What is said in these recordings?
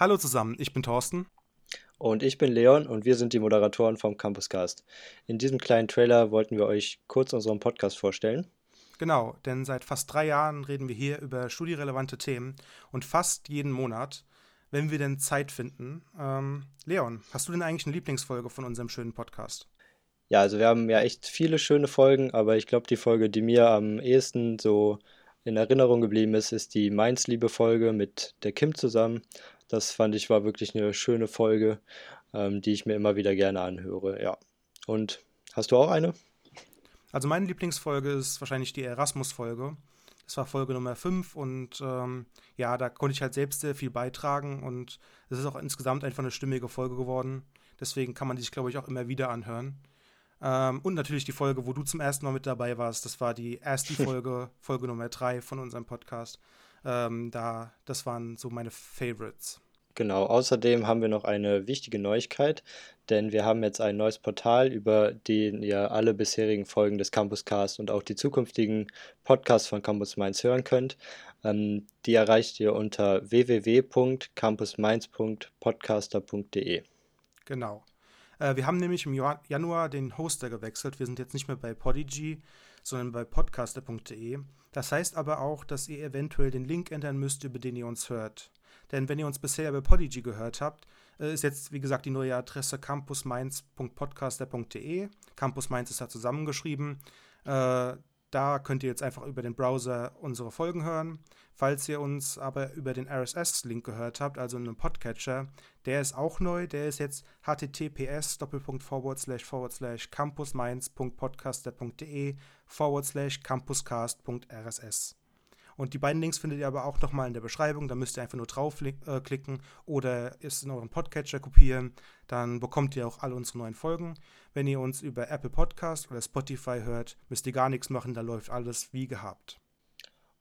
Hallo zusammen, ich bin Thorsten. Und ich bin Leon und wir sind die Moderatoren vom Campuscast. In diesem kleinen Trailer wollten wir euch kurz unseren Podcast vorstellen. Genau, denn seit fast drei Jahren reden wir hier über studierelevante Themen und fast jeden Monat, wenn wir denn Zeit finden. Ähm, Leon, hast du denn eigentlich eine Lieblingsfolge von unserem schönen Podcast? Ja, also wir haben ja echt viele schöne Folgen, aber ich glaube, die Folge, die mir am ehesten so in Erinnerung geblieben ist, ist die Mainz-Liebe-Folge mit der Kim zusammen. Das fand ich war wirklich eine schöne Folge, ähm, die ich mir immer wieder gerne anhöre. Ja. Und hast du auch eine? Also meine Lieblingsfolge ist wahrscheinlich die Erasmus-Folge. Das war Folge Nummer 5 und ähm, ja, da konnte ich halt selbst sehr viel beitragen und es ist auch insgesamt einfach eine stimmige Folge geworden. Deswegen kann man sich, glaube ich, auch immer wieder anhören. Ähm, und natürlich die Folge, wo du zum ersten Mal mit dabei warst. Das war die erste Folge, Folge Nummer 3 von unserem Podcast. Ähm, da, das waren so meine Favorites. Genau, außerdem haben wir noch eine wichtige Neuigkeit, denn wir haben jetzt ein neues Portal, über den ihr alle bisherigen Folgen des Campuscast und auch die zukünftigen Podcasts von Campus Mainz hören könnt. Ähm, die erreicht ihr unter www.campusmainz.podcaster.de. Genau. Äh, wir haben nämlich im Januar den Hoster gewechselt. Wir sind jetzt nicht mehr bei Podigy, sondern bei podcaster.de. Das heißt aber auch, dass ihr eventuell den Link ändern müsst, über den ihr uns hört. Denn wenn ihr uns bisher über Podigy gehört habt, äh, ist jetzt, wie gesagt, die neue Adresse campusmainz.podcaster.de. Campus Mainz ist da zusammengeschrieben. Äh, da könnt ihr jetzt einfach über den Browser unsere Folgen hören. Falls ihr uns aber über den RSS-Link gehört habt, also einen Podcatcher, der ist auch neu. Der ist jetzt https campusmainz.podcaster.de campuscast.rss. Und die beiden Links findet ihr aber auch nochmal in der Beschreibung. Da müsst ihr einfach nur draufklicken äh, oder es in euren Podcatcher kopieren. Dann bekommt ihr auch alle unsere neuen Folgen. Wenn ihr uns über Apple Podcast oder Spotify hört, müsst ihr gar nichts machen. Da läuft alles wie gehabt.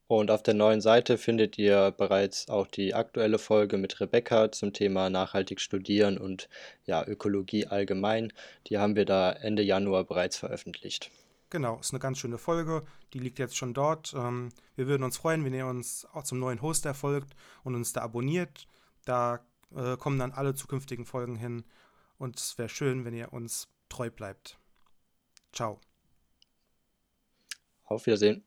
Und auf der neuen Seite findet ihr bereits auch die aktuelle Folge mit Rebecca zum Thema nachhaltig studieren und ja, Ökologie allgemein. Die haben wir da Ende Januar bereits veröffentlicht. Genau, ist eine ganz schöne Folge. Die liegt jetzt schon dort. Ähm, wir würden uns freuen, wenn ihr uns auch zum neuen Hoster folgt und uns da abonniert. Da äh, kommen dann alle zukünftigen Folgen hin. Und es wäre schön, wenn ihr uns treu bleibt. Ciao. Auf Wiedersehen.